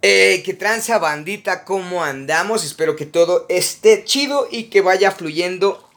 Eh, que tranza bandita, ¿cómo andamos? Espero que todo esté chido y que vaya fluyendo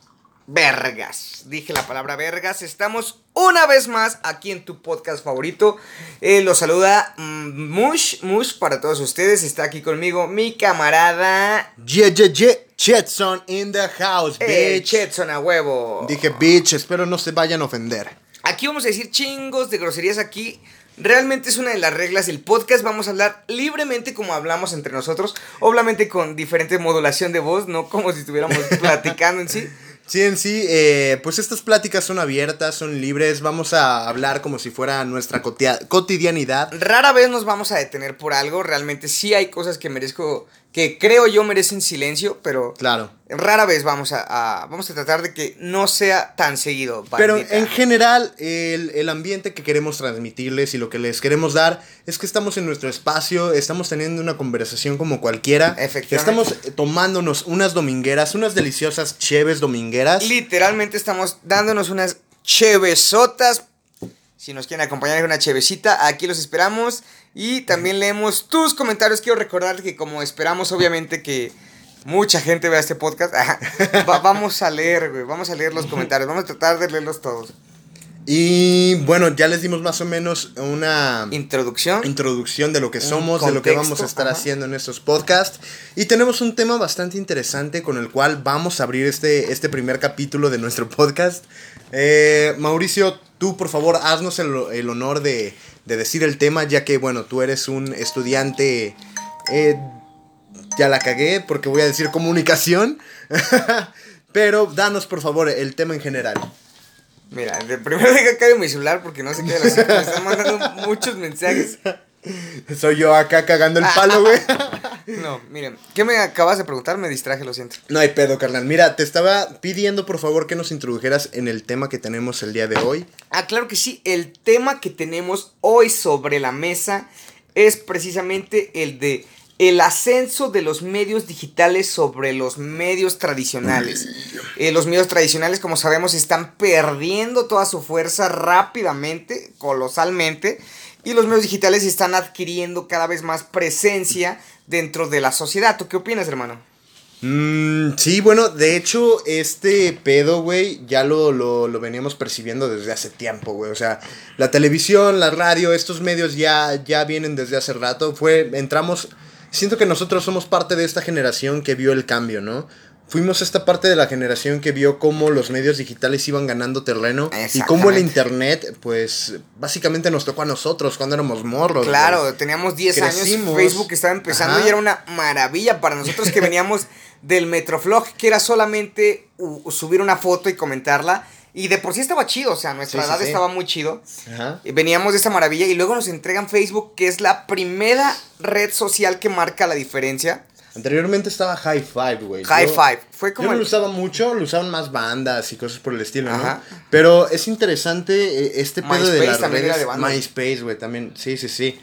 vergas. Dije la palabra vergas. Estamos una vez más aquí en tu podcast favorito. Eh, los saluda mm, Mush, Mush para todos ustedes. Está aquí conmigo mi camarada Yeah, yeah, yeah. Chetson in the house, eh, bitch. Chetson a huevo. Dije bitch, espero no se vayan a ofender. Aquí vamos a decir chingos de groserías aquí. Realmente es una de las reglas del podcast. Vamos a hablar libremente como hablamos entre nosotros. Obviamente con diferente modulación de voz, no como si estuviéramos platicando en sí. Sí, en sí, eh, pues estas pláticas son abiertas, son libres, vamos a hablar como si fuera nuestra cotidianidad. Rara vez nos vamos a detener por algo. Realmente sí hay cosas que merezco, que creo yo merecen silencio, pero Claro. rara vez vamos a, a- vamos a tratar de que no sea tan seguido. Pero en general, el, el ambiente que queremos transmitirles y lo que les queremos dar es que estamos en nuestro espacio, estamos teniendo una conversación como cualquiera. Efectivamente. Estamos eh, tomándonos unas domingueras, unas deliciosas cheves domingueras. Literalmente estamos dándonos unas chevesotas. Si nos quieren acompañar con una chevecita, aquí los esperamos. Y también leemos tus comentarios. Quiero recordar que como esperamos obviamente que mucha gente vea este podcast, va- vamos a leer, güey, vamos a leer los comentarios. Vamos a tratar de leerlos todos. Y bueno, ya les dimos más o menos una Introducción. introducción de lo que somos, de lo que vamos a estar ajá. haciendo en estos podcasts. Y tenemos un tema bastante interesante con el cual vamos a abrir este, este primer capítulo de nuestro podcast. Eh, Mauricio, tú por favor haznos el, el honor de, de decir el tema, ya que bueno, tú eres un estudiante... eh, ya la cagué porque voy a decir comunicación. Pero danos por favor el tema en general. Mira, de primero deja caer mi celular porque no sé qué. Me están mandando muchos mensajes. Soy yo acá cagando el palo, güey. No, miren, ¿qué me acabas de preguntar? Me distraje, lo siento. No hay pedo, carnal. Mira, te estaba pidiendo por favor que nos introdujeras en el tema que tenemos el día de hoy. Ah, claro que sí. El tema que tenemos hoy sobre la mesa es precisamente el de el ascenso de los medios digitales sobre los medios tradicionales. Eh, los medios tradicionales, como sabemos, están perdiendo toda su fuerza rápidamente, colosalmente, y los medios digitales están adquiriendo cada vez más presencia dentro de la sociedad. ¿Tú qué opinas, hermano? Mm, sí, bueno, de hecho, este pedo, güey, ya lo, lo, lo veníamos percibiendo desde hace tiempo, güey. O sea, la televisión, la radio, estos medios ya, ya vienen desde hace rato. Fue, entramos, siento que nosotros somos parte de esta generación que vio el cambio, ¿no? Fuimos esta parte de la generación que vio cómo los medios digitales iban ganando terreno y cómo el internet, pues, básicamente nos tocó a nosotros cuando éramos morros. Claro, teníamos 10 años, Crecimos. Facebook estaba empezando Ajá. y era una maravilla para nosotros que veníamos del Metroflog, que era solamente subir una foto y comentarla. Y de por sí estaba chido, o sea, nuestra Sí, edad sí. estaba muy chido. Ajá. Veníamos de esa maravilla y luego nos entregan Facebook, que es la primera red social que marca la diferencia. Anteriormente estaba High Five, güey. High Yo- Five. Fue como Yo no el- lo usaba mucho, lo usaban más bandas y cosas por el estilo, ¿no? Pero es interesante eh, este pedo de las también era redes. de bandas. MySpace, güey, también. Sí, sí, sí.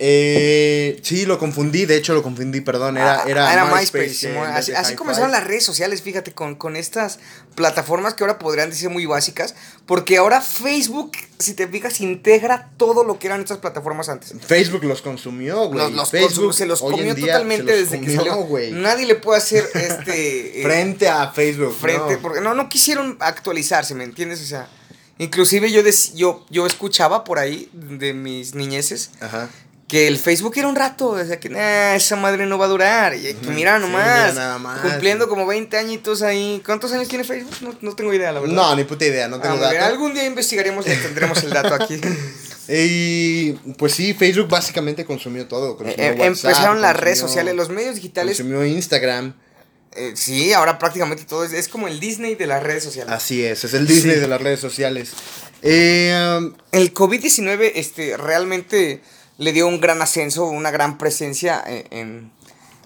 Eh, sí, lo confundí, de hecho lo confundí, perdón. Era, Ah, era, era MySpace. Eh, Así, así comenzaron Five. las redes sociales, fíjate, con, con estas plataformas que ahora podrían decir muy básicas. Porque ahora Facebook, si te fijas, integra todo lo que eran estas plataformas antes. Facebook los consumió, güey. Los, los Facebook consum- se los comió totalmente los desde que comió, salió. güey. Nadie le puede hacer este. eh, Frente a Facebook. frente. no. Porque no, no quisieron actualizarse, ¿me entiendes? O sea. Inclusive yo, yo, yo escuchaba por ahí de mis niñeces Ajá. Que el Facebook era un rato, o sea que "Nah, esa madre no va a durar. Y que mira sí, nomás, mira nada más. cumpliendo como 20 añitos ahí. ¿Cuántos años tiene Facebook? No, no tengo idea, la verdad. No, ni puta idea, no Ah, tengo muy bien, datos. Algún día investigaremos y tendremos el dato aquí. Y pues sí, Facebook básicamente consumió todo. Eh, consumió eh, WhatsApp, empezaron las redes sociales, los medios digitales. Consumió Instagram. eh, sí, ahora prácticamente todo es, es como el Disney de las redes sociales. Así es, es el Disney Sí. de las redes sociales. Eh, um, El COVID-19 este, realmente le dio un gran ascenso, una gran presencia en, en,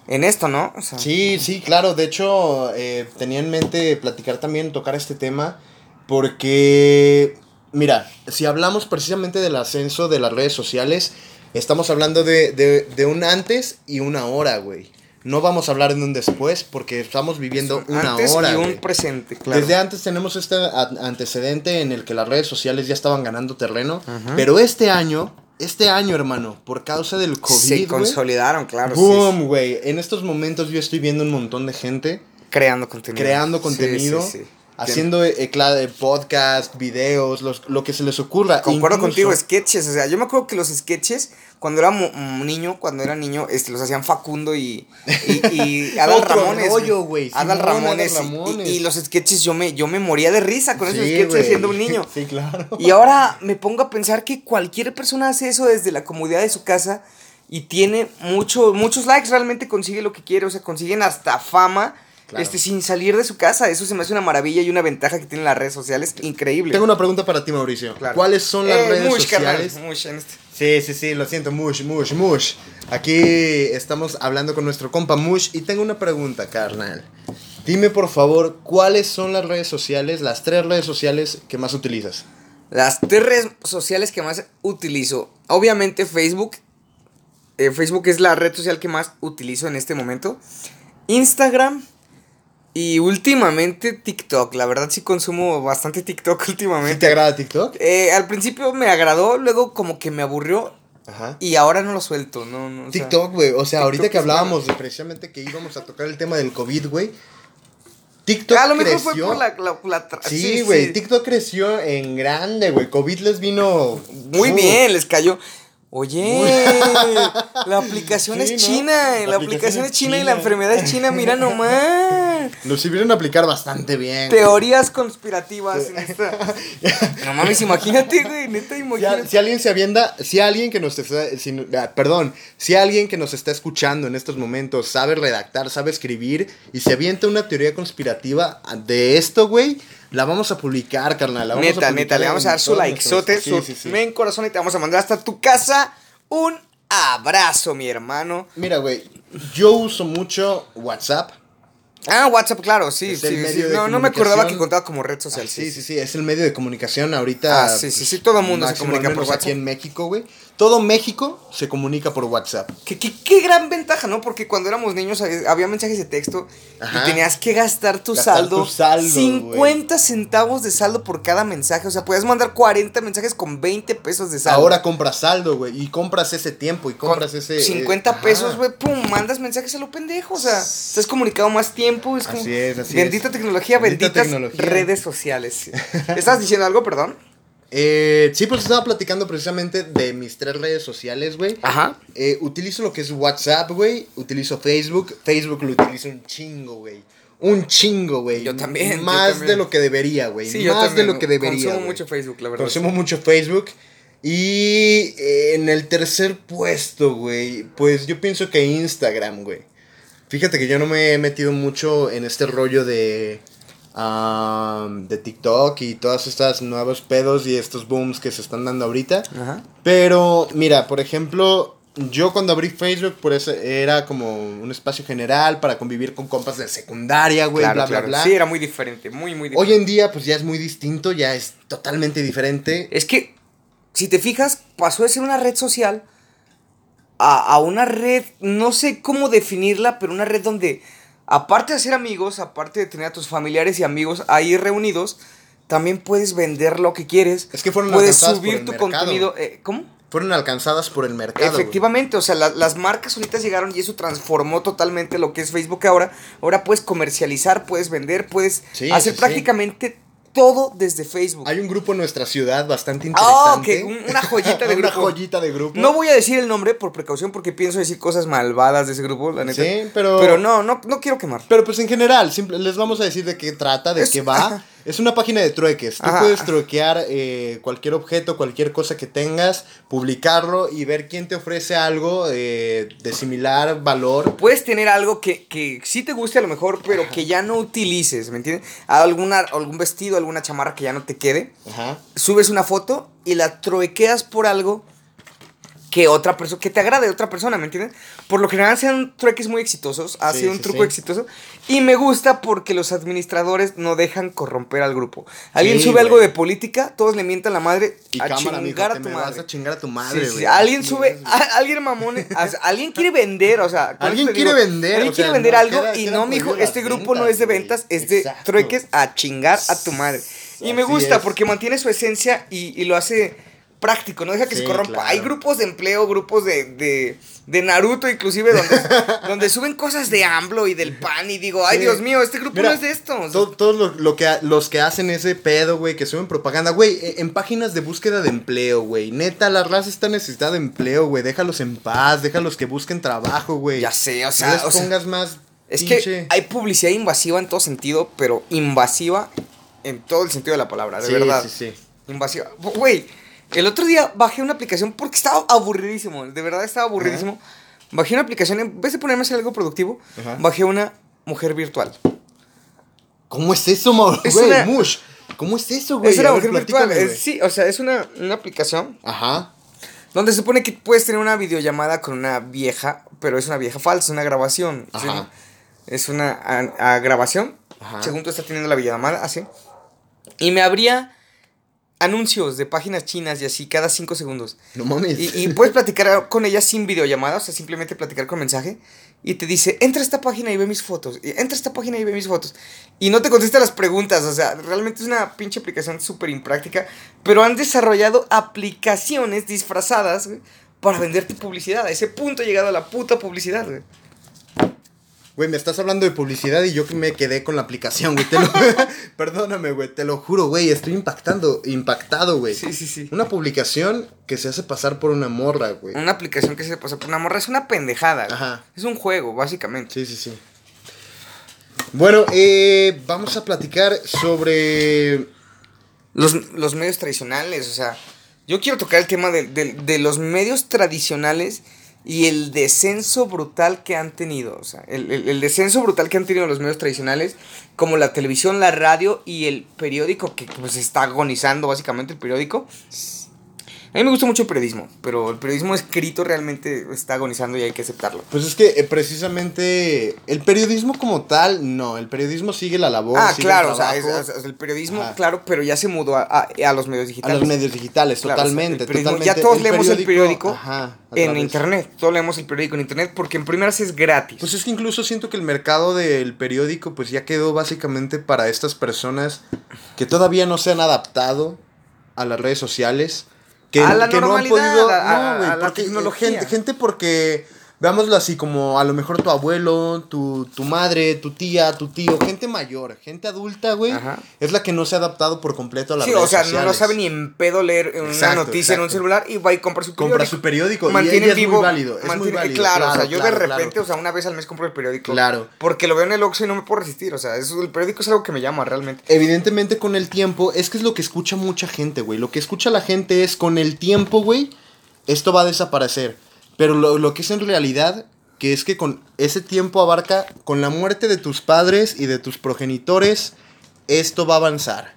en esto, ¿no? O sea, sí, sí, claro. De hecho, eh, tenía en mente platicar también, tocar este tema. Porque, mira, si hablamos precisamente del ascenso de las redes sociales, estamos hablando de, de, de un antes y una ahora, güey. No vamos a hablar de un después porque estamos viviendo una antes hora. y un güey. presente, claro. Desde antes tenemos este antecedente en el que las redes sociales ya estaban ganando terreno, Ajá. pero este año este año, hermano, por causa del COVID, Se consolidaron, claro. sí, Boom, güey. En estos momentos yo estoy viendo un montón de gente Creando contenido. creando Sí, contenido, sí, sí. Haciendo eh, eh, podcast, videos, los- lo que se les ocurra. Concuerdo Incluso- contigo, sketches. O sea, yo me acuerdo que los sketches, cuando era mm, niño, cuando era niño, este, los hacían Facundo y, y, y Adal Ramones. rollo. Adal Ramones. Adal y- Ramones. Y, y los sketches, yo me, yo me moría de risa con esos sketches siendo un niño. Sí, claro. Y ahora me pongo a pensar que cualquier persona hace eso desde la comodidad de su casa y tiene mucho, muchos likes, realmente consigue lo que quiere, o sea, consiguen hasta fama. Claro. Este, sin salir de su casa, eso se me hace una maravilla y una ventaja que tienen las redes sociales increíble. Tengo una pregunta para ti, Mauricio. Claro. ¿Cuáles son las Eh, redes mush, carnal, sociales? mush en este. Sí, sí, sí, lo siento, Mush, Mush, Mush. Aquí estamos hablando con nuestro compa Mush y tengo una pregunta, carnal. Dime por favor, ¿cuáles son las redes sociales, las tres redes sociales que más utilizas? Las tres redes sociales que más utilizo. Obviamente Facebook. Eh, Facebook es la red social que más utilizo en este momento. Instagram. Y últimamente TikTok. La verdad sí consumo bastante TikTok ¿Sí últimamente. te agrada TikTok? Eh, al principio me agradó, luego como que me aburrió. Ajá. Y ahora no lo suelto. No, no, TikTok, güey. O sea, ahorita que hablábamos de precisamente que íbamos a tocar el tema del COVID, güey. TikTok a lo mejor creció. fue por la, la- Sí, güey. TikTok creció en grande, güey. COVID les vino. Muy Uh, bien, les cayó. Oye, la aplicación Sí, es ¿no? china, la, aplicación es china, y la enfermedad es china, mira nomás. Lo supieron aplicar bastante bien. güey. Teorías conspirativas en esta. No mames, imagínate, güey, neta, Si, a- imagínate. si alguien se avienda, si alguien que nos está, si- ah, perdón, si alguien que nos está escuchando en estos momentos sabe redactar, sabe escribir y se avienta una teoría conspirativa de esto, güey, la vamos a publicar, carnal. la vamos a Neta, publicar neta, le vamos a dar su likezote, nuestros- su sí, sí, sí. men corazón y te vamos a mandar hasta tu casa un abrazo, mi hermano. Mira, güey, yo uso mucho WhatsApp. Ah, WhatsApp, claro, sí, sí, el sí. No, no me acordaba que contaba como red social. Ah, sí, sí, sí, es el medio de comunicación ahorita. pues, Ah, sí, sí, sí, todo mundo se máximo, comunica por WhatsApp. Aquí en México, güey. Todo México se comunica por WhatsApp. Qué, qué- qué gran ventaja, ¿no? Porque cuando éramos niños había mensajes de texto Ajá. y tenías que gastar tu Gastar saldo. tu saldo, 50 centavos de saldo por cada mensaje. O sea, podías mandar 40 mensajes con 20 pesos de saldo. Ahora compras saldo, güey, y compras ese tiempo y Con compras ese... 50 eh, pesos, güey, pum, mandas mensajes a lo pendejo. O sea, estás comunicado más tiempo. Es como, Así es, así bendita es. tecnología, Bendita benditas tecnología. redes sociales. ¿Estás diciendo algo, perdón? Eh, sí, pues estaba platicando precisamente de mis tres redes sociales, güey. Ajá. Eh, utilizo lo que es WhatsApp, güey. Utilizo Facebook. Facebook lo utilizo un chingo, güey. Un chingo, güey. Yo también, yo Más también. de lo que debería, güey. Sí, yo Más de también lo que debería. Consumo mucho Facebook, la verdad. Consumo mucho Facebook. Y eh, en el tercer puesto, güey, pues yo pienso que Instagram, güey. Fíjate que yo no me he metido mucho en este rollo de, am, de TikTok y todas estas nuevos pedos y estos booms que se están dando ahorita. Ajá. Pero, mira, por ejemplo, yo cuando abrí Facebook, por eso era como un espacio general para convivir con compas de secundaria, güey, Claro, bla, claro. bla, bla. Sí, era muy diferente, muy, muy diferente. Hoy en día, pues ya es muy distinto, ya es totalmente diferente. Es que, si te fijas, pasó de ser una red social a, a una red, no sé cómo definirla, pero una red donde, aparte de hacer amigos, aparte de tener a tus familiares y amigos ahí reunidos, también puedes vender lo que quieres. Es que fueron Puedes alcanzadas por subir el tu mercado. contenido. eh, ¿Cómo? Fueron alcanzadas por el mercado. güey. Efectivamente, o sea, la- las marcas solitas llegaron y eso transformó totalmente lo que es Facebook ahora. Ahora puedes comercializar, puedes vender, puedes Sí, hacer sí, sí. Todo desde Facebook. Hay un grupo en nuestra ciudad bastante Ah, interesante. ok, un- una joyita de Una grupo. joyita de grupo. No voy a decir el nombre por precaución porque pienso decir cosas malvadas de ese grupo, la neta. Sí, pero- Pero no, no, no quiero quemar. Pero pues en general, simple- les vamos a decir de qué trata, de Es- qué va. Es una página de trueques. Tú Ajá. puedes truequear eh, cualquier objeto, cualquier cosa que tengas, publicarlo y ver quién te ofrece algo eh, de similar valor. Puedes tener algo que, que sí te guste a lo mejor, pero que ya no utilices, ¿me entiendes? Alguna, algún vestido, alguna chamarra que ya no te quede. Ajá. Subes una foto y la truequeas por algo que otra persona, que te agrade de otra persona, ¿me entiendes? Por lo general sean trueques muy exitosos, ha Sí, sido un sí, truco sí. exitoso y me gusta porque los administradores no dejan corromper al grupo. Alguien sube algo de política, todos le mientan la madre Y a cámara, chingar a tu madre. vas a chingar a tu madre, güey. alguien sube, a- alguien mamón, alguien quiere vender, o sea, Alguien quiere vender, alguien o quiere vender no, algo queda- y queda no, mijo, este grupo no es de ventas, es de Exacto. trueques a chingar a tu madre. Y me gusta es. porque mantiene su esencia y, y lo hace práctico, no deja que Sí, se corrompa. claro. Hay grupos de empleo, grupos de, de, de Naruto inclusive, donde, donde suben cosas de AMLO y del PAN y digo, ay Sí. Dios mío, este grupo Mira, no es de esto. o sea, Todos lo, lo que, los que hacen ese pedo, güey, que suben propaganda, güey, e- en páginas de búsqueda de empleo, güey. Neta, la raza está necesitada de empleo, güey. Déjalos en paz, déjalos que busquen trabajo, güey. ya sé, o No sea, les o sea, pongas más. es pinche- que hay publicidad invasiva en todo sentido, pero invasiva en todo el sentido de la palabra, de Sí, verdad. sí, sí. Invasiva. Güey, el otro día bajé una aplicación porque estaba aburridísimo. De verdad estaba aburridísimo. Bajé una aplicación, en vez de ponerme a hacer algo productivo, Ajá. bajé una mujer virtual. ¿Cómo es eso, Es güey? una- Mush. ¿Cómo es eso, güey? es una ver, mujer virtual. es- güey. sí, o sea, es una, una aplicación Ajá. donde se supone que puedes tener una videollamada con una vieja, pero es una vieja falsa, una grabación. ¿sí? Ajá. Es una a- a grabación. Ajá. Según tú estás teniendo la videollamada, así. Y me abría anuncios de páginas chinas y así cada cinco segundos. No mames. Y, y puedes platicar con ella sin videollamada, o sea, simplemente platicar con mensaje. Y te dice, entra a esta página y ve mis fotos. Y entra a esta página y ve mis fotos. Y no te contesta las preguntas, o sea, realmente es una pinche aplicación súper impráctica. Pero han desarrollado aplicaciones disfrazadas, güey, para venderte publicidad. A ese punto ha llegado la puta publicidad, güey. Güey, me estás hablando de publicidad y yo que me quedé con la aplicación, güey. Te lo... Perdóname, güey. Te lo juro, güey. Estoy impactando, impactado, güey. Sí, sí, sí. Una publicación que se hace pasar por una morra, güey. Una aplicación que se pasa por una morra es una pendejada. güey. Ajá. Es un juego, básicamente. Sí, sí, sí. Bueno, eh, vamos a platicar sobre... Los, los medios tradicionales, o sea, yo quiero tocar el tema de, de- de los medios tradicionales y el descenso brutal que han tenido, o sea, el, el- descenso brutal que han tenido los medios tradicionales, como la televisión, la radio y el periódico, que pues está agonizando básicamente el periódico. A mí me gusta mucho el periodismo, pero el periodismo escrito realmente está agonizando y hay que aceptarlo. Pues es que eh, precisamente el periodismo como tal, no, el periodismo sigue la labor. Ah, sigue el claro, o sea, es- trabajo es- el periodismo, Ajá. claro, pero ya se mudó a, a- a los medios a digitales. los medios digitales, Claro, totalmente, totalmente. Ya todos leemos el periódico ajá, a en internet. Todos leemos el periódico en internet porque en primeras es gratis. Pues es que incluso siento que el mercado del periódico pues ya quedó básicamente para estas personas que todavía no se han adaptado a las redes sociales. Que, A la que no han normalidad, podido... a- no, güey, porque gente porque... Veámoslo así como a lo mejor tu abuelo, tu, tu madre, tu tía, tu tío, gente mayor, gente adulta, güey, Ajá. es la que no se ha adaptado por completo a las sí, redes o sea, no, sociales. no sabe ni en pedo leer una Exacto, noticia en un celular y va y compra su periódico. Compra su periódico Mantiene y es vivo, muy válido, es muy mantiene- válido, Claro, o sea, claro, yo claro, de repente, claro. o sea, una vez al mes compro el periódico. Claro. Porque lo veo en el Oxxo y no me puedo resistir, o sea, eso, el periódico es algo que me llama realmente. Evidentemente con el tiempo, es que es lo que escucha mucha gente, güey. Lo que escucha la gente es con el tiempo, güey, esto va a desaparecer. Pero lo, lo que es en realidad, que es que con ese tiempo abarca, con la muerte de tus padres y de tus progenitores, esto va a avanzar.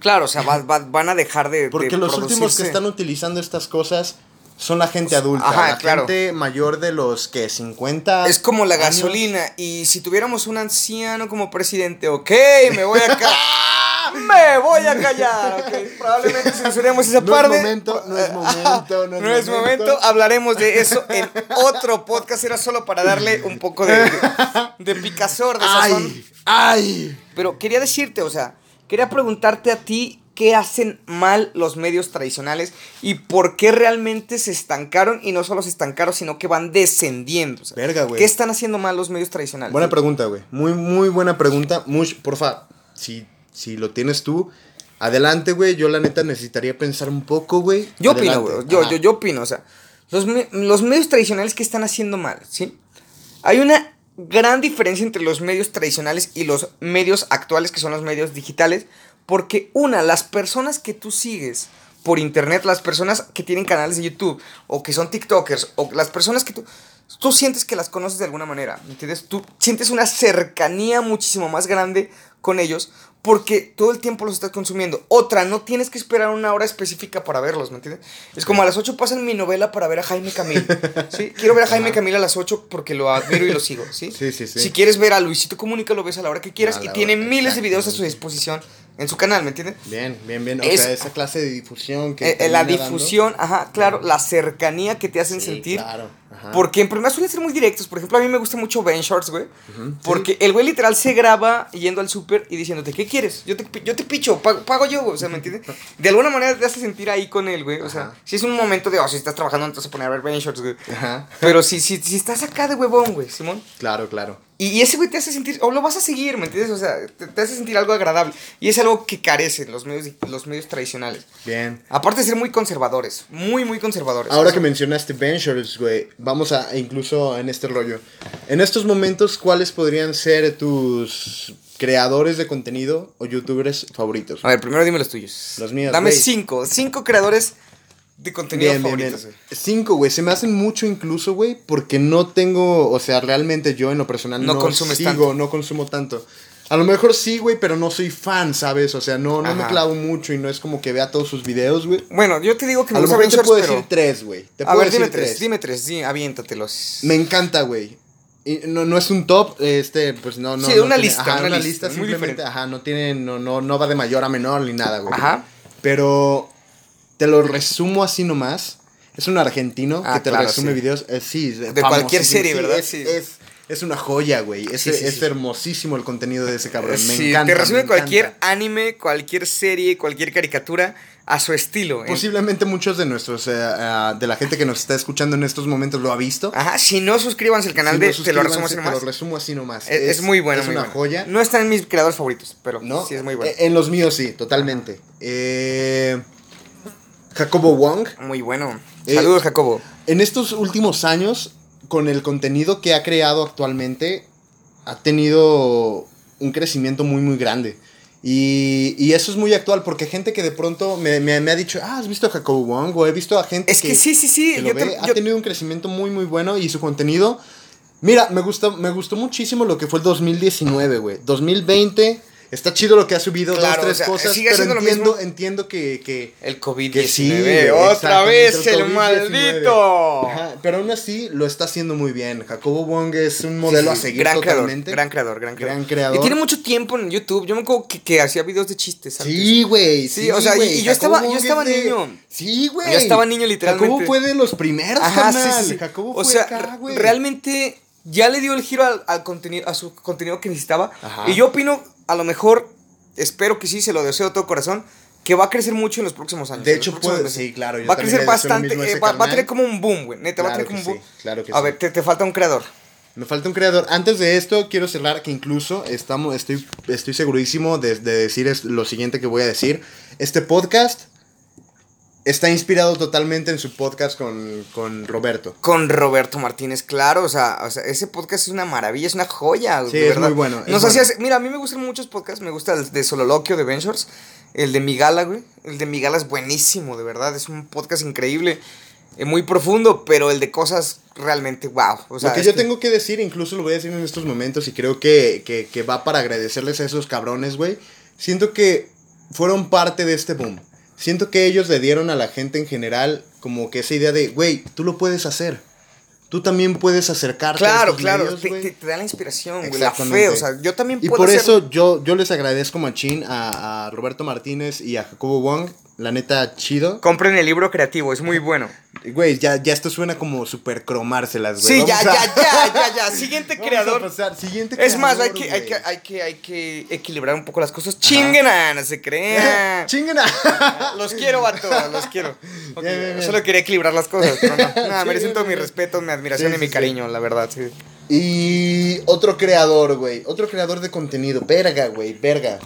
Claro, o sea, va- va- van a dejar de. Porque de los últimos que están utilizando estas cosas son la gente adulta. Ajá, la claro. gente mayor de los que 50. Es como la años. gasolina. Y si tuviéramos un anciano como presidente, ok, me voy a callar. me voy a callar, ok. Probablemente censuremos esa No es momento, no es momento, no es No es momento. momento. Hablaremos de eso en otro podcast. Era solo para darle un poco de, de, de picazor, de sazón. ¡Ay! ¡Ay! Pero quería decirte, o sea, quería preguntarte a ti qué hacen mal los medios tradicionales y por qué realmente se estancaron y no solo se estancaron, sino que van descendiendo. o sea, Verga, güey. ¿Qué están haciendo mal los medios tradicionales? Buena pregunta, güey. Muy, muy buena pregunta. Mush, porfa, si, si lo tienes tú, adelante, güey. Yo la neta necesitaría pensar un poco, güey. Yo opino, Adelante. güey. Yo, Ajá. yo, yo opino, o sea, los, los medios tradicionales que están haciendo mal, ¿sí? Hay una gran diferencia entre los medios tradicionales y los medios actuales, que son los medios digitales, porque una, las personas que tú sigues por internet, las personas que tienen canales de YouTube, o que son TikTokers, o las personas que tú... Tú sientes que las conoces de alguna manera, ¿me entiendes? Tú sientes una cercanía muchísimo más grande con ellos porque todo el tiempo los estás consumiendo. Otra, no tienes que esperar una hora específica para verlos, ¿me entiendes? Es como a las 8 pasan mi novela para ver a Jaime Camil. ¿sí? Quiero ver a Jaime Camil a las 8 porque lo admiro y lo sigo, ¿sí? Sí, sí, sí. Si quieres ver a Luisito Comunica, lo ves a la hora que quieras y tiene miles de videos a su disposición en su canal, ¿me entiendes? Bien, bien, bien. O Es- sea, esa clase de difusión que. Eh, eh, la dando. difusión, ajá, claro, la cercanía que te hacen Sí, sentir claro. Ajá. Porque en primera suelen ser muy directos. Por ejemplo, a mí me gusta mucho Ben Shorts, güey. Porque el güey literal se graba yendo al súper y diciéndote, ¿qué quieres? Yo te, yo te picho, pago, pago yo, güey. O sea, ¿me entiendes? De alguna manera te hace sentir ahí con él, güey. O sea, Ajá. si es un momento de, oh, si estás trabajando, entonces poner a ver Ben Shorts, güey. Ajá. Pero si, si, si estás acá de huevón, güey, Simón. Claro, claro. Y, ese güey te hace sentir, o lo vas a seguir, ¿me entiendes? O sea, te, te hace sentir algo agradable. Y es algo que carecen los medios, los medios tradicionales. Bien. Aparte de ser muy conservadores, muy, muy conservadores. Ahora que mencionaste Ventures, güey, vamos a incluso en este rollo. En estos momentos, ¿cuáles podrían ser tus creadores de contenido o youtubers favoritos? A ver, primero dime los tuyos. Los míos, Dame güey. cinco, cinco creadores de contenido Bien, bien, bien. favoritos. güey. Cinco, güey. Se me hacen mucho incluso, güey, porque no tengo, o sea, realmente yo en lo personal No no, consumes sigo, tanto. no consumo tanto. A lo mejor sí, güey, pero no soy fan, ¿sabes? O sea, no, no me clavo mucho y no es como que vea todos sus videos, güey. Bueno, yo te digo que A me lo gusta mejor te puedo pero... decir tres, güey. Te A puedo ver, decir dime tres, dime tres, sí, aviéntatelos. Me encanta, güey. No, no es un top, este, pues no, no. Sí, no una tiene- lista, ajá, una lista, simplemente, diferente. ajá, no tiene, no, no, no va de mayor a menor ni nada, güey. Ajá. Pero te lo resumo así nomás. Es un argentino Ah, que te claro, resume sí. videos. eh, sí, de cualquier serie, ¿verdad? Sí. es, es una joya, güey. Es, Sí, sí, es sí. hermosísimo el contenido de ese cabrón. Me Sí, encanta. te resume me cualquier encanta. anime, cualquier serie, cualquier caricatura a su estilo. ¿eh? Posiblemente muchos de nuestros, eh, ah, de la gente que nos está escuchando en estos momentos lo ha visto. Ajá, si no, suscríbanse al canal Si de no, Te lo resumo así Te nomás. lo resumo así nomás. Es, es muy bueno, Es muy una bueno. joya. No está en mis creadores favoritos, pero ¿no? sí es muy bueno. Eh, En los míos sí, totalmente. Eh, Jacobo Wong. muy bueno. eh, Saludos, Jacobo. En estos últimos años, con el contenido que ha creado actualmente, ha tenido un crecimiento muy, muy grande. Y, y eso es muy actual, porque gente que de pronto me, me- me ha dicho, ah, ¿has visto a Jacobo Wong? O he visto a gente Es que sí, sí, sí. que yo lo te- ve, ha yo- tenido un crecimiento muy, muy bueno y su contenido... Mira, me gustó, me gustó muchísimo lo que fue el 2019, güey. 2020, está chido lo que ha subido, Claro, dos, tres o sea, cosas, sigue pero siendo lo entiendo, mismo. entiendo que... que El COVID-19. que sí, Otra vez el, COVID-19. maldito. Ajá, pero aún así lo está haciendo muy bien. Jacobo Wong es un modelo Sí, sí, a seguir gran totalmente. Creador, gran creador, gran creador. Gran creador. Y tiene mucho tiempo en YouTube. Yo me acuerdo que, que hacía videos de chistes antes. Sí, güey. Sí, o sea, y- güey, y yo Jacobo estaba- yo estaba de- niño. Sí, güey. Yo estaba niño, literalmente. Jacobo fue de los primeros, Ajá. Jacobo o fue sea, acá, güey. realmente ya le dio el giro al, al contenido, a su contenido que necesitaba. Ajá. Y yo opino, a lo mejor, espero que sí, se lo deseo de todo corazón, que va a crecer mucho en los próximos años. De hecho, puede- meses. sí, claro, yo Va a crecer bastante, eh, va, va a tener como un boom, güey. Neta, va a tener como un boom. sí, claro que a sí. ver, te, te falta un creador. Me falta un creador. Antes de esto, quiero cerrar que incluso estamos, estoy, estoy segurísimo de, de decir es- lo siguiente que voy a decir. Este podcast está inspirado totalmente en su podcast con, con Roberto. Con Roberto Martínez, claro, o sea, o sea, ese podcast es una maravilla, es una joya. Sí, de es verdad. muy bueno, es Nos bueno. hacías- mira, a mí me gustan muchos podcasts, me gusta el de Sololoquio de Ventures, el de Migala, güey. El de Migala es buenísimo, de verdad, es un podcast increíble, eh, muy profundo, pero el de cosas realmente wow. O sea, lo que yo tengo que decir, incluso lo voy a decir en estos momentos y creo que, que, que va para agradecerles a esos cabrones, güey. Siento que fueron parte de este boom. Siento que ellos le dieron a la gente en general como que esa idea de, güey, tú lo puedes hacer. Tú también puedes acercarte a Claro, estos claro, medios, te, te- te da la inspiración, güey, la fe, o sea, yo también Y puedo por hacerlo. eso yo, yo les agradezco machín a, a Roberto Martínez y a Jacobo Wong. La neta, chido. Compren el libro creativo, es muy bueno. Güey, ya, ya esto suena como super cromárselas, güey. Sí, ya, a- ya, ya, ya, ya. Siguiente Vamos a creador. pasar. Siguiente Es más, hay que, hay, que, hay, que, hay que equilibrar un poco las cosas. Chinguen, no se crean. Chinguen a- Los quiero, vato, los quiero. Ok, Bien, bien, bien. Solo quería equilibrar las cosas, pero no. Nada, merecen todo mi respeto, mi admiración Sí, y mi sí, cariño, la verdad, sí. Y otro creador, güey. Otro creador de contenido. Verga, güey. Verga.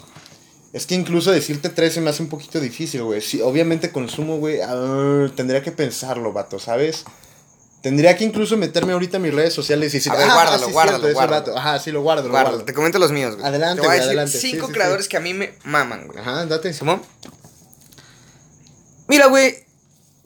Es que incluso decirte tres se me hace un poquito difícil, güey. Sí, obviamente consumo, güey. ah, tendría que pensarlo, vato, ¿sabes? Tendría que incluso meterme ahorita en mis redes sociales y decir, A ver, "Ah, guárdalo, sí, guárdalo, cierto, guárdalo. vato". Ajá, sí, lo guardo, lo Guarda, guardo. te comento los míos, güey. Adelante, Te voy a decir adelante. cinco Sí, creadores sí. que a mí me maman, güey. Ajá, date. ¿Simón? Mira, güey.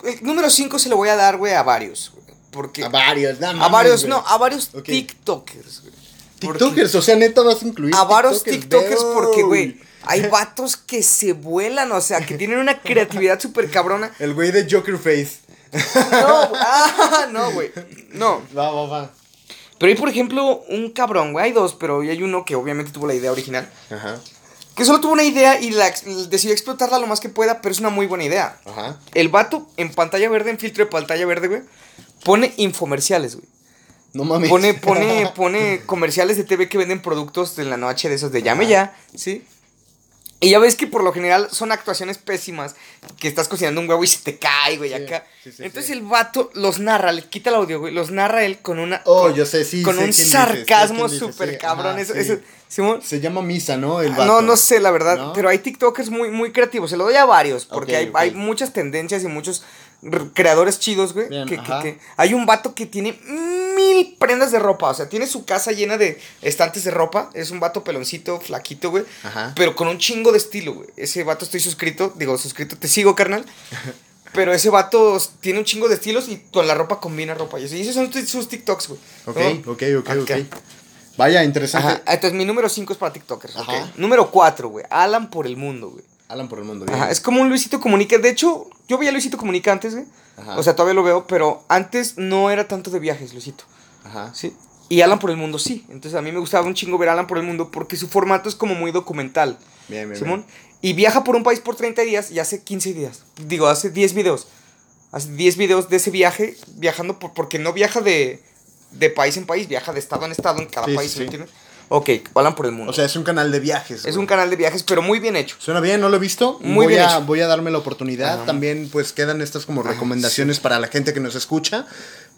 El número 5 se lo voy a dar, güey, a varios. güey, Porque. A varios, no a varios, güey. no, a varios Ok. TikTokers, güey. Porque- TikTokers, o sea, neta vas a incluir. A varios TikTokers porque, güey, hay vatos que se vuelan, o sea, que tienen una creatividad súper cabrona. El güey de Joker Face. No, güey, ah, no, güey, no. Va, va, va. Pero hay, por ejemplo, un cabrón, güey, hay dos, pero hay uno que obviamente tuvo la idea original. Ajá, Que solo tuvo una idea y la, decidió explotarla lo más que pueda, pero es una muy buena idea. ajá. El vato en pantalla verde, en filtro de pantalla verde, güey, pone infomerciales, güey. No mames. Pone, pone, pone comerciales de TV que venden productos en la noche de esos de llame ya, ¿sí? Y ya ves que por lo general son actuaciones pésimas, que estás cocinando un huevo y se te cae, güey, Sí, acá. sí, sí, Entonces el vato los narra, le quita el audio, güey, los narra él con una... Oh, con, yo sé, sí, Con sé un sarcasmo súper cabrón. ajá, eso, eso- Simón, Se llama Misa, ¿no? El vato. No, no sé, la verdad, ¿No? pero hay TikTokers muy, muy creativos. Se lo doy a varios, porque hay, hay muchas tendencias y muchos creadores chidos, güey. Bien, que- que- que- Hay un vato que tiene mil prendas de ropa, o sea, tiene su casa llena de estantes de ropa. Es un vato peloncito, flaquito, güey. Ajá. Pero con un chingo de estilo, güey. Ese vato estoy suscrito, digo, suscrito, te sigo, carnal. Pero ese vato tiene un chingo de estilos y con la ropa combina ropa. Y esos son sus TikToks, güey. Ok, ¿no? ok, ok, ok. Vaya, interesante. Ajá, entonces mi número 5 es para TikTokers. Número 4, güey. Alan por el mundo, güey. Alan por el mundo. bien. Ajá, es como un Luisito Comunica. De hecho, yo veía a Luisito Comunica antes, güey. Ajá. O sea, todavía lo veo, pero antes no era tanto de viajes, Luisito. Ajá. Sí. Y Alan por el mundo sí. Entonces a mí me gustaba un chingo ver Alan por el mundo porque su formato es como muy documental. Bien, bien. Simón. Y viaja por un país por 30 días y hace 15 días. Digo, hace 10 videos. Hace 10 videos de ese viaje, viajando por, porque no viaja de, de país en país, viaja de estado en estado en cada Sí, país, sí, ¿me entiendes? Ok, Alan por el mundo. O sea, es un canal de viajes. es güey. un canal de viajes, pero muy bien hecho. Suena bien, no lo he visto. Muy voy bien a, hecho. Voy a darme la oportunidad. Ajá. También, pues, quedan estas como recomendaciones para la gente que nos escucha.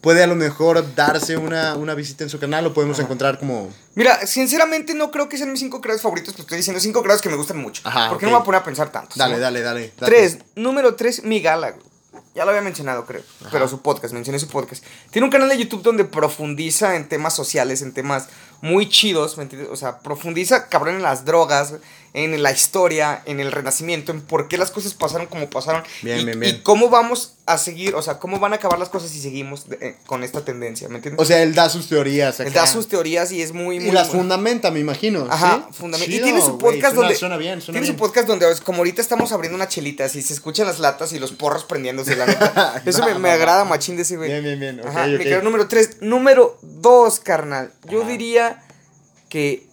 Puede a lo mejor darse una, una visita en su canal o podemos encontrar como... Mira, sinceramente no creo que sean mis cinco creadores favoritos, pero estoy diciendo cinco creadores que me gustan mucho. Ajá, porque ok. no me voy a poner a pensar tanto. Dale, ¿no? dale, dale. date. Tres, número tres, mi gala, güey. Ya lo había mencionado, creo. Pero su podcast, mencioné su podcast. Tiene un canal de YouTube donde profundiza en temas sociales, en temas muy chidos, ¿me entiendes? O sea, profundiza, cabrón, en las drogas, en la historia, en el renacimiento, en por qué las cosas pasaron como pasaron. Bien, y, bien, bien. y cómo vamos a seguir, o sea, cómo van a acabar las cosas si seguimos de- eh, con esta tendencia, ¿me entiendes? O sea, él da sus teorías. Él acá. da sus teorías y es muy, Y muy... las muy- fundamenta, me imagino. Ajá, ¿sí? fundamento. Y Chido, tiene su podcast suena- donde. Suena bien, suena tiene bien. su podcast donde, como ahorita estamos abriendo una chelita, así se escuchan las latas y los porros prendiéndose, la neta. Eso me, me agrada machín de ese güey. Bien, bien, bien. ok, Ajá, ok. me quedo número 3. Número 2, carnal. Yo Ajá. diría que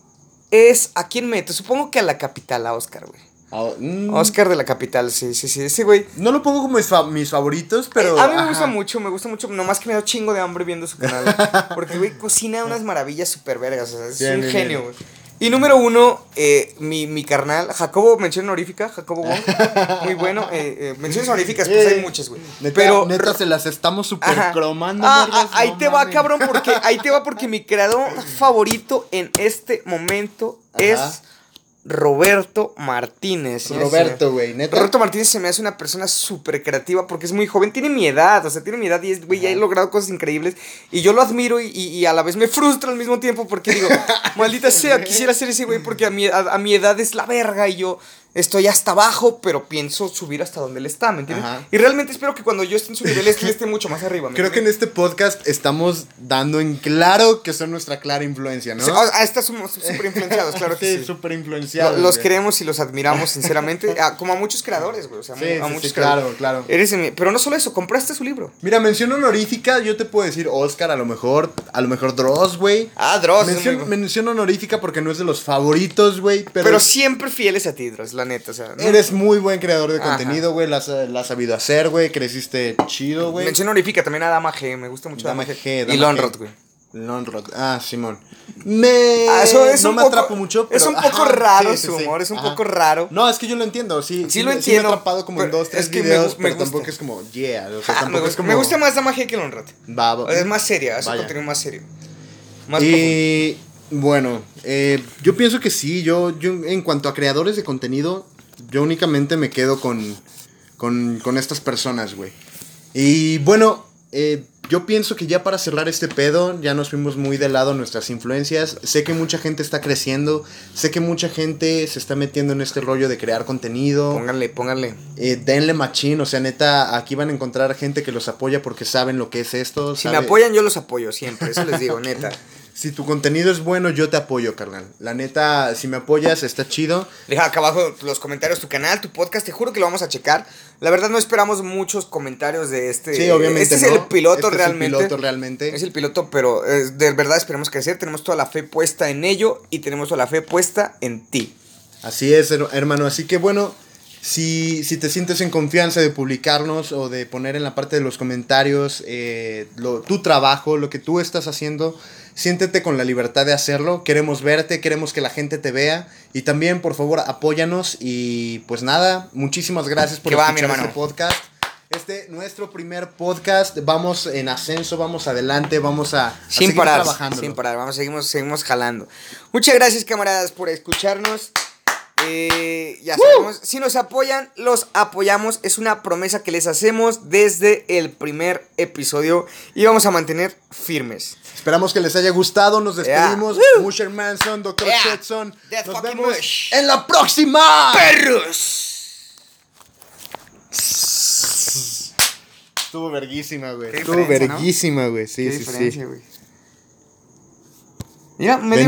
es. ¿A quién meto? Supongo que a la capital, a Oscar, güey. Mm, Oscar de la capital, sí, sí, sí. Ese güey. No lo pongo como mis, fa- mis favoritos, pero... Eh, a mí me ajá. gusta mucho, me gusta mucho. Nomás que me da chingo de hambre viendo su canal. Porque, güey, cocina unas maravillas súper vergas. O sea, es Bien, un bien, genio, güey. Y número uno, eh, mi, mi carnal, Jacobo, mención honorífica, Jacobo Wong. Muy bueno. Eh, eh, menciones honoríficas, pues hay Eh, muchas, güey. Neta, Pero. neta se las estamos super cromando. Ah, ah, ahí no te va, cabrón, porque ahí te va porque mi creador favorito en este momento Ajá. es Roberto Martínez. Roberto, güey, neta. Roberto Martínez se me hace una persona súper creativa porque es muy joven, tiene mi edad, o sea, tiene mi edad y es, güey, ya ha logrado cosas increíbles. Y yo lo admiro y, y- y a la vez me frustra al mismo tiempo porque digo, maldita sea, quisiera ser ese güey porque a mi, a, a mi edad es la verga y yo estoy hasta abajo, pero pienso subir hasta donde él está, ¿me entiendes? Ajá. Y realmente espero que cuando yo esté en su nivel, él esté mucho más arriba. ¿me Creo que en este podcast estamos dando en claro que son nuestra clara influencia, ¿no? Sí, ah, ah, somos súper influenciados, claro que sí, sí. súper influenciados. los güey. queremos y los admiramos, sinceramente. Ah, como a muchos creadores, güey. O sea, Sí, a sí, muchos sí, claro, creadores. claro. Eres mi- Pero no solo eso, compraste su libro. Mira, mención honorífica, yo te puedo decir Oscar, a lo mejor, a lo mejor Dross, güey. Ah, Dross. Mención, mención honorífica porque no es de los favoritos, güey, pero, pero, siempre fieles a ti, Dross, la neta. O sea, ¿no? eres muy buen creador de Ajá. contenido, güey, la has, sabido hacer, güey, creciste chido, güey. Mención honorífica también a Dama G. Me gusta mucho Dama, Dama G. G, y Lonrod, güey. Lonrod, ah, Simón. Me... Ah, eso es no un me poco- atrapo mucho, es pero- un poco ajá, raro sí, sí, su sí, humor, es un ajá. poco raro. No, es que yo lo entiendo, sí. Sí lo me- entiendo, me he atrapado como en dos, tres es que me videos, me pero gusta. tampoco es como, yeah, o sea, Ah, me, tampoco es gusta, como... me gusta más Dama G que Lonrod. Es más seria, hace contenido más serio. Más. Y bueno, eh, yo pienso que sí, yo, yo en cuanto a creadores de contenido, yo únicamente me quedo con, con, con estas personas, güey. Y bueno, eh, yo pienso que ya para cerrar este pedo, ya nos fuimos muy de lado nuestras influencias. Sé que mucha gente está creciendo, sé que mucha gente se está metiendo en este rollo de crear contenido. Pónganle, pónganle. Eh, denle machín, o sea, neta, aquí van a encontrar gente que los apoya porque saben lo que es esto. Si me apoyan, yo los apoyo siempre. Eso les digo, neta. Si tu contenido es bueno, yo te apoyo, carnal. La neta, si me apoyas, está chido. Deja acá abajo los comentarios, tu canal, tu podcast, te juro que lo vamos a checar. La verdad no esperamos muchos comentarios de este. Sí, obviamente. Este es ¿no? el piloto Este realmente. Es el piloto realmente. Es el piloto, pero eh, de verdad esperemos crecer. Tenemos toda la fe puesta en ello y tenemos toda la fe puesta en ti. Así es, her- hermano. Así que bueno, Si, si te sientes en confianza de publicarnos o de poner en la parte de los comentarios eh, lo- tu trabajo, lo que tú estás haciendo, siéntete con la libertad de hacerlo. Queremos verte, queremos que la gente te vea. Y también, por favor, apóyanos. Y pues nada, muchísimas gracias por Que va, mi escuchar este podcast. Este, nuestro primer podcast, vamos en ascenso, vamos adelante, vamos a, Sin seguir parar, trabajándolo. sin parar, vamos, seguimos, seguimos jalando. Muchas gracias, camaradas, por escucharnos. Eh, ya sabemos, si nos apoyan, los apoyamos. Es una promesa que les hacemos desde el primer episodio y vamos a mantener firmes. Esperamos que les haya gustado. Nos despedimos. Yeah. Musher Manson, Dr. Yeah. Death Nos vemos mush. en la próxima. ¡Perros! Estuvo verguísima, güey. Estuvo verguísima, güey. Sí, Qué sí, sí. güey. Mira, medio